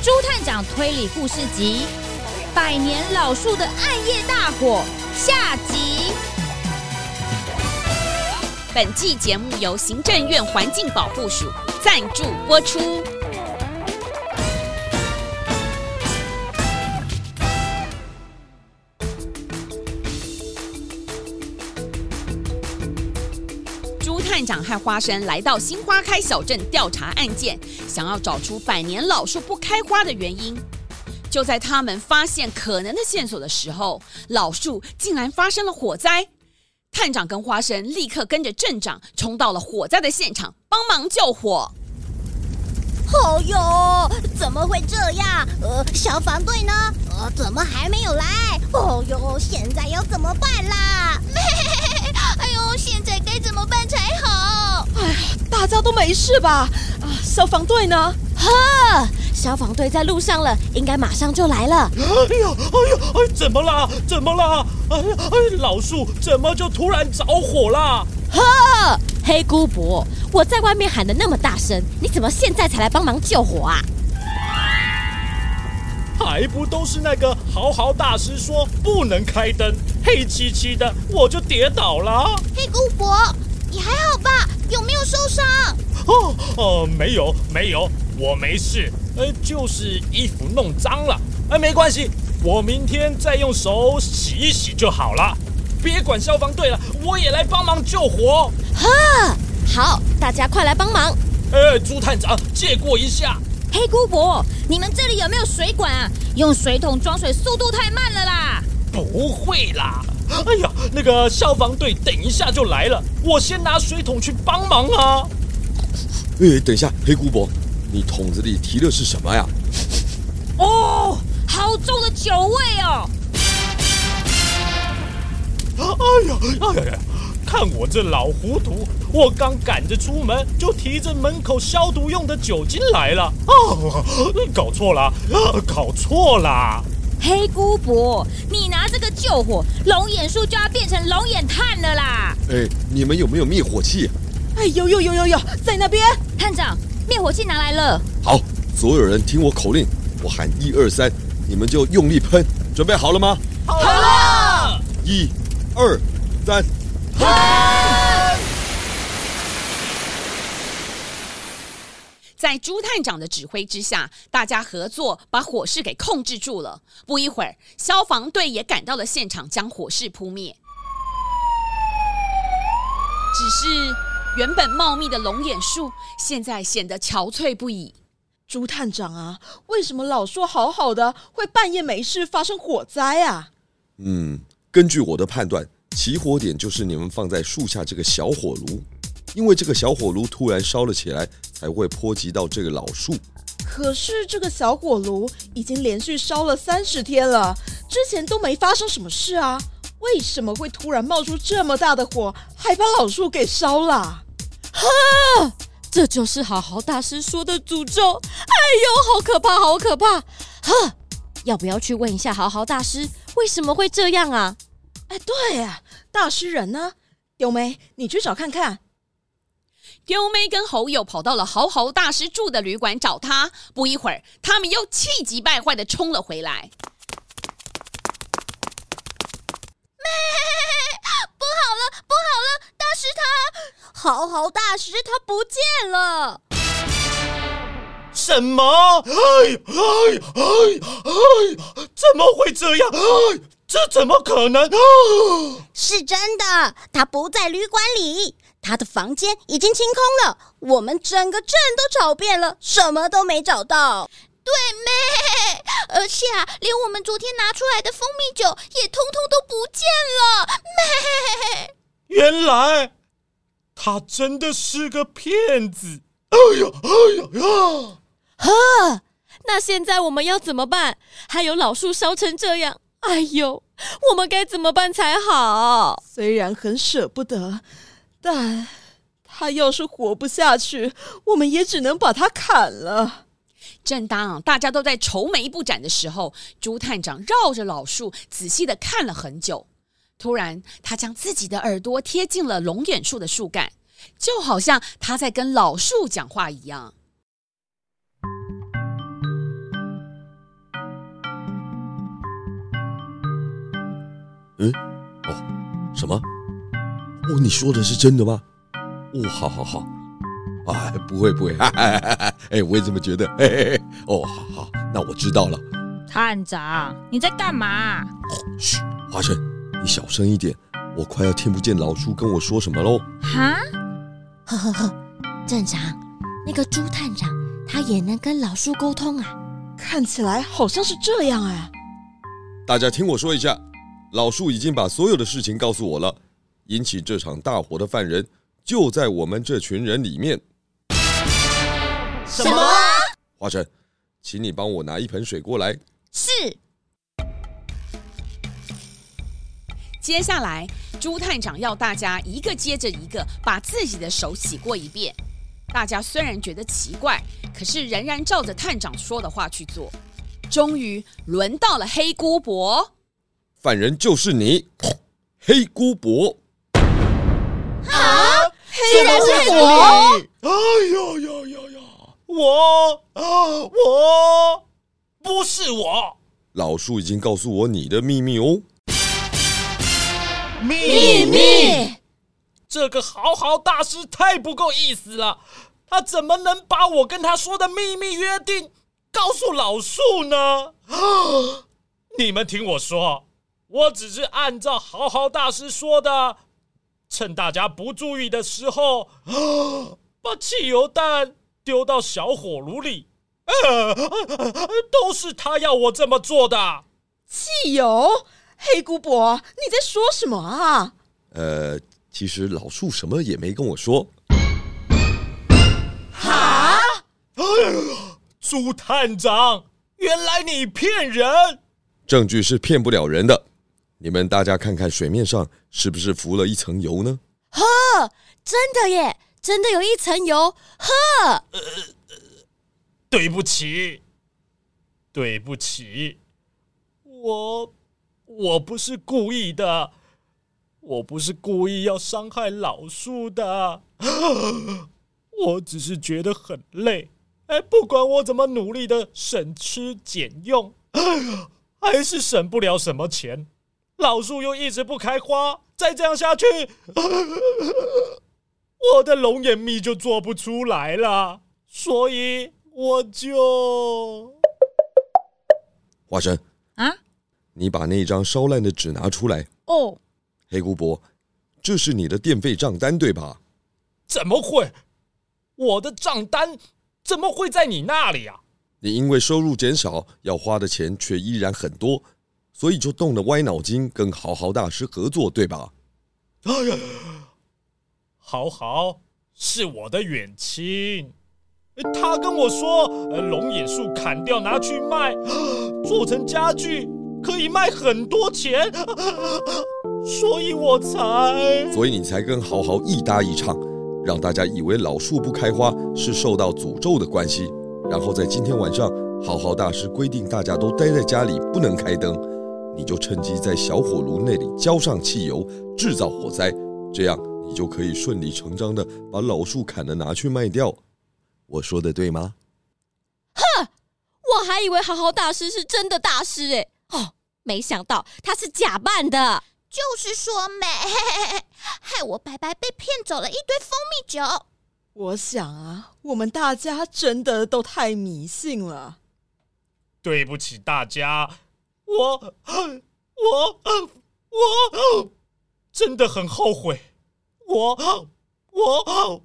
朱探长推理故事集《百年老树的暗夜大火》下集。本季节目由行政院环境保护署赞助播出。探长和花生来到新花开小镇调查案件，想要找出百年老树不开花的原因。就在他们发现可能的线索的时候，老树竟然发生了火灾。探长跟花生立刻跟着镇长冲到了火灾的现场，帮忙救火。哦哟，怎么会这样？呃，消防队呢？呃，怎么还没有来？哦哟，现在要怎么办啦？哎呦，现在该怎么办才好？哎呀，大家都没事吧？啊，消防队呢？呵，消防队在路上了，应该马上就来了。哎呀，哎呀，哎，怎么啦？怎么啦？哎呀，哎，老树怎么就突然着火啦？呵，黑姑伯，我在外面喊的那么大声，你怎么现在才来帮忙救火啊？还不都是那个豪豪大师说不能开灯，黑漆漆的，我就跌倒了。黑姑伯，你还好吧？有没有受伤？哦哦，没有没有，我没事，呃，就是衣服弄脏了，哎，没关系，我明天再用手洗一洗就好了。别管消防队了，我也来帮忙救火。哈，好，大家快来帮忙。哎，朱探长，借过一下。黑姑婆，你们这里有没有水管啊？用水桶装水速度太慢了啦！不会啦！哎呀，那个消防队等一下就来了，我先拿水桶去帮忙啊。哎，等一下，黑姑伯，你桶子里提的是什么呀？哦，好重的酒味哦！哎呀，哎呀呀！看我这老糊涂，我刚赶着出门，就提着门口消毒用的酒精来了。啊，搞错了，搞错了。黑姑伯，你拿这个救火，龙眼树就要变成龙眼炭了啦！哎，你们有没有灭火器？哎，有有有有有，在那边。探长，灭火器拿来了。好，所有人听我口令，我喊一二三，你们就用力喷。准备好了吗？好了。一、二、三。在朱探长的指挥之下，大家合作把火势给控制住了。不一会儿，消防队也赶到了现场，将火势扑灭。只是原本茂密的龙眼树，现在显得憔悴不已。朱探长啊，为什么老说好好的，会半夜没事发生火灾啊？嗯，根据我的判断。起火点就是你们放在树下这个小火炉，因为这个小火炉突然烧了起来，才会波及到这个老树。可是这个小火炉已经连续烧了三十天了，之前都没发生什么事啊，为什么会突然冒出这么大的火，还把老树给烧了？哈，这就是好好大师说的诅咒！哎呦，好可怕，好可怕！哈，要不要去问一下豪豪大师为什么会这样啊？哎，对呀，大师人呢？丢妹，你去找看看。丢妹跟猴友跑到了豪豪大师住的旅馆找他。不一会儿，他们又气急败坏的冲了回来。妹，不好了，不好了！大师他，豪豪大师他不见了。什么？哎哎哎哎！怎么会这样？哎！这怎么可能？哦，是真的，他不在旅馆里，他的房间已经清空了。我们整个镇都找遍了，什么都没找到。对妹，而且啊，连我们昨天拿出来的蜂蜜酒也通通都不见了。妹，原来他真的是个骗子！哎呀，哎呀呀！呵，那现在我们要怎么办？还有老树烧成这样。哎呦，我们该怎么办才好？虽然很舍不得，但他要是活不下去我们也只能把他砍了。正当大家都在愁眉不展的时候朱探长绕着老树仔细的看了很久突然他将自己的耳朵贴近了龙眼树的树干就好像他在跟老树讲话一样。嗯？哦什么？哦，你说的是真的吗？哦，好好好，哎，不会不会，哈哈哈哈，哎，我也这么觉得，嘿嘿嘿，哦，好好，那我知道了。探长，你在干嘛？嘘，华生，你小声一点，我快要听不见老叔跟我说什么喽。哈？呵呵呵，镇长，那个朱探长他也能跟老叔沟通啊？看起来好像是这样哎。大家听我说一下，老树已经把所有的事情告诉我了。引起这场大火的犯人就在我们这群人里面。什么？华晨，请你帮我拿一盆水过来。是。接下来，朱探长要大家一个接着一个把自己的手洗过一遍。大家虽然觉得奇怪，可是仍然照着探长说的话去做。终于轮到了黑姑伯，犯人就是你，黑姑伯。啊！竟然是我！哎呀呀呀呀！我啊，我不是我。老树已经告诉我你的秘密哦。秘密？这个好好大师太不够意思了，他怎么能把我跟他说的秘密约定告诉老树呢？啊你们听我说，我只是按照好好大师说的。趁大家不注意的时候，把汽油弹丢到小火炉里，都是他要我这么做的。汽油？黑姑婆，你在说什么啊？呃，其实老树什么也没跟我说。哈？哎呀，猪探长，原来你骗人！证据是骗不了人的。你们大家看看水面上是不是浮了一层油呢？呵，真的耶，真的有一层油。呵，呃，对不起，对不起，我我不是故意的，我不是故意要伤害老树的，我只是觉得很累。哎，不管我怎么努力的省吃俭用，还是省不了什么钱。老树又一直不开花，再这样下去，我的龙眼蜜就做不出来了。所以我就……花生啊，你把那张烧烂的纸拿出来。哦，黑姑伯，这是你的电费账单对吧？怎么会？我的账单怎么会在你那里啊？你因为收入减少，要花的钱却依然很多。所以就动了歪脑筋，跟豪豪大师合作，对吧？哎呀，豪豪是我的远亲，他跟我说，龙眼树砍掉拿去卖，做成家具可以卖很多钱，所以我才……所以你才跟豪豪一搭一唱，让大家以为老树不开花是受到诅咒的关系。然后在今天晚上，豪豪大师规定大家都待在家里，不能开灯。你就趁机在小火炉那里浇上汽油，制造火灾，这样你就可以顺理成章的把老树砍了拿去卖掉。我说的对吗？哼，我还以为好好大师是真的大师诶。哦，没想到他是假扮的。就是说没，害我白白被骗走了一堆蜂蜜酒。我想啊，我们大家真的都太迷信了。对不起大家。我我我真的很后悔，我我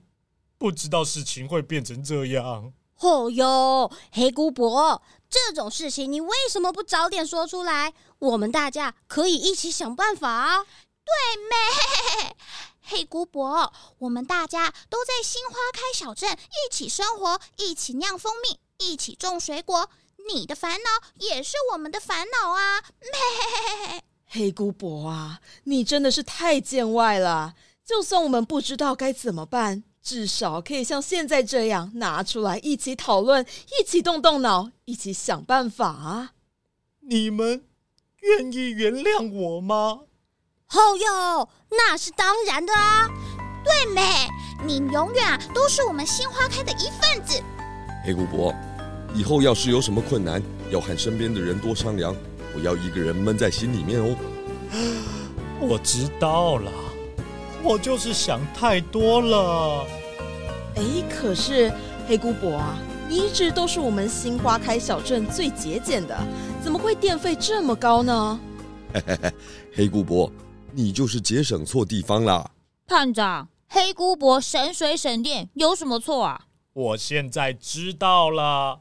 不知道事情会变成这样。哦哟，黑姑伯，这种事情你为什么不早点说出来？我们大家可以一起想办法啊！对没？黑姑伯，我们大家都在新花开小镇一起生活，一起酿蜂蜜，一起种水果。你的烦恼也是我们的烦恼啊！黑姑婆啊，你真的是太见外了。就算我们不知道该怎么办，至少可以像现在这样拿出来一起讨论，一起动动脑，一起想办法啊！你们愿意原谅我吗？哦哟，那是当然的啊！对美？你永远啊都是我们新花开的一份子。黑姑伯。以后要是有什么困难，要和身边的人多商量，不要一个人闷在心里面哦。我知道了，我就是想太多了。哎，可是黑姑伯啊，你一直都是我们新花开小镇最节俭的，怎么会电费这么高呢？嘿嘿嘿，黑姑伯，你就是节省错地方啦。探长，黑姑伯省水省电有什么错啊？我现在知道了，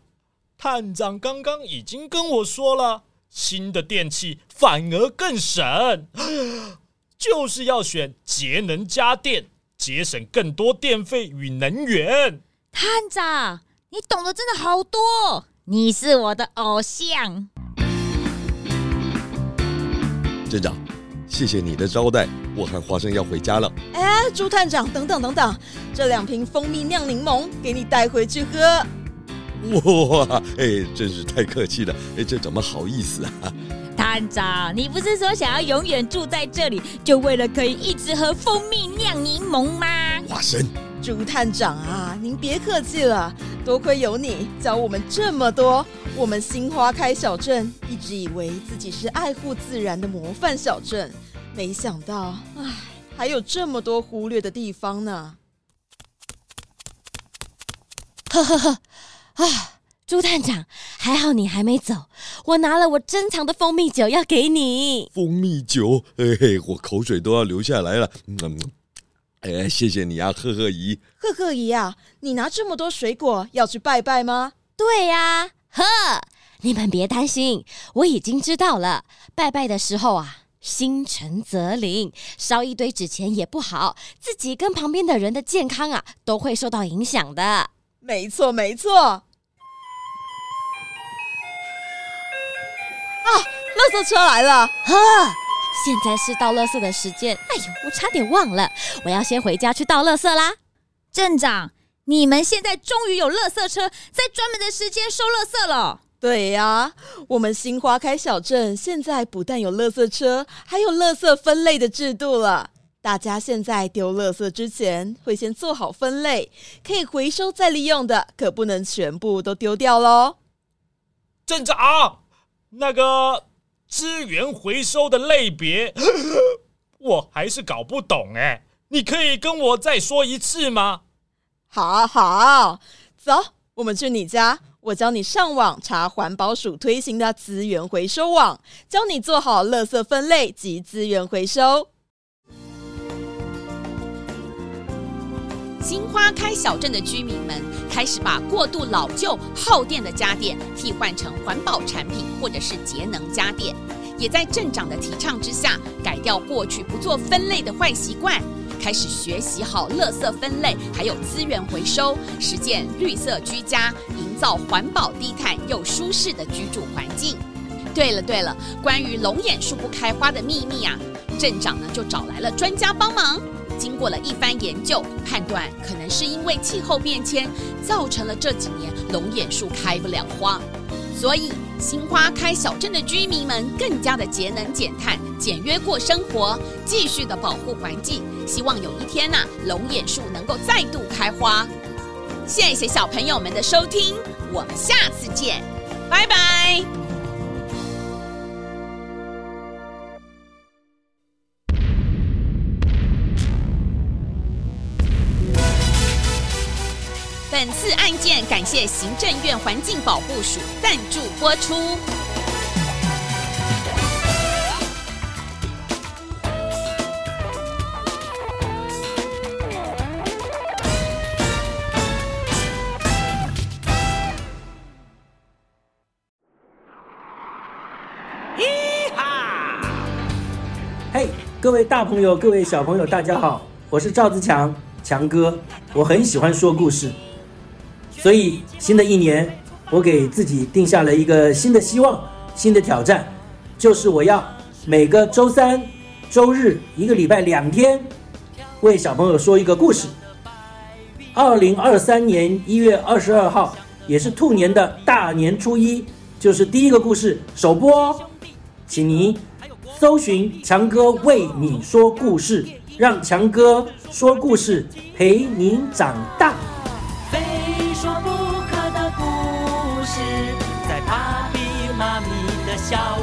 探长刚刚已经跟我说了。新的电器反而更省，就是要选节能家电，节省更多电费与能源。探长，你懂得真的好多，你是我的偶像。镇长，谢谢你的招待，我和花生要回家了。哎，朱探长，等等等等，这两瓶蜂蜜酿柠檬给你带回去喝。哇，哎，真是太客气了，哎，这怎么好意思啊？探长，你不是说想要永远住在这里，就为了可以一直喝蜂蜜酿柠檬吗？花生，朱探长啊，您别客气了，多亏有你教我们这么多。我们新花开小镇一直以为自己是爱护自然的模范小镇，没想到，唉，还有这么多忽略的地方呢。呵呵呵。啊，朱探长，还好你还没走，我拿了我珍藏的蜂蜜酒要给你。蜂蜜酒，嘿嘿，我口水都要流下来了。嗯，哎，谢谢你啊，赫赫姨。赫赫姨啊，你拿这么多水果要去拜拜吗？对呀，呵，你们别担心，我已经知道了。拜拜的时候啊，心诚则灵，烧一堆纸钱也不好，自己跟旁边的人的健康啊都会受到影响的。没错，没错。啊，垃圾车来了！呵，现在是倒垃圾的时间。哎呦，我差点忘了，我要先回家去倒垃圾啦。镇长，你们现在终于有垃圾车在专门的时间收垃圾了。对呀，我们新花开小镇现在不但有垃圾车，还有垃圾分类的制度了。大家现在丢垃圾之前会先做好分类，可以回收再利用的，可不能全部都丢掉喽。镇长，那个资源回收的类别，我还是搞不懂哎，你可以跟我再说一次吗？好好，走，我们去你家，我教你上网查环保署推行的资源回收网，教你做好垃圾分类及资源回收。新花开小镇的居民们开始把过度老旧、耗电的家电替换成环保产品，或者是节能家电，也在镇长的提倡之下，改掉过去不做分类的坏习惯，开始学习好垃圾分类，还有资源回收，实践绿色居家，营造环保低碳又舒适的居住环境。对了对了，关于龙眼树不开花的秘密啊，镇长呢就找来了专家帮忙。经过了一番研究，判断可能是因为气候变迁造成了这几年龙眼树开不了花，所以新花开小镇的居民们更加的节能减碳、简约过生活，继续的保护环境。希望有一天呐、龙眼树能够再度开花。谢谢小朋友们的收听，我们下次见，拜拜。本次案件感谢行政院环境保护署赞助播出。咦哈！嘿，各位大朋友，各位小朋友，大家好，我是赵自强，强哥，我很喜欢说故事。所以，新的一年，我给自己定下了一个新的希望、新的挑战，就是我要每个周三、周日，一个礼拜两天，为小朋友说一个故事。二零二三年一月二十二号，也是兔年的大年初一，就是第一个故事首播哦。请您搜寻强哥为你说故事，让强哥说故事陪您长大。笑。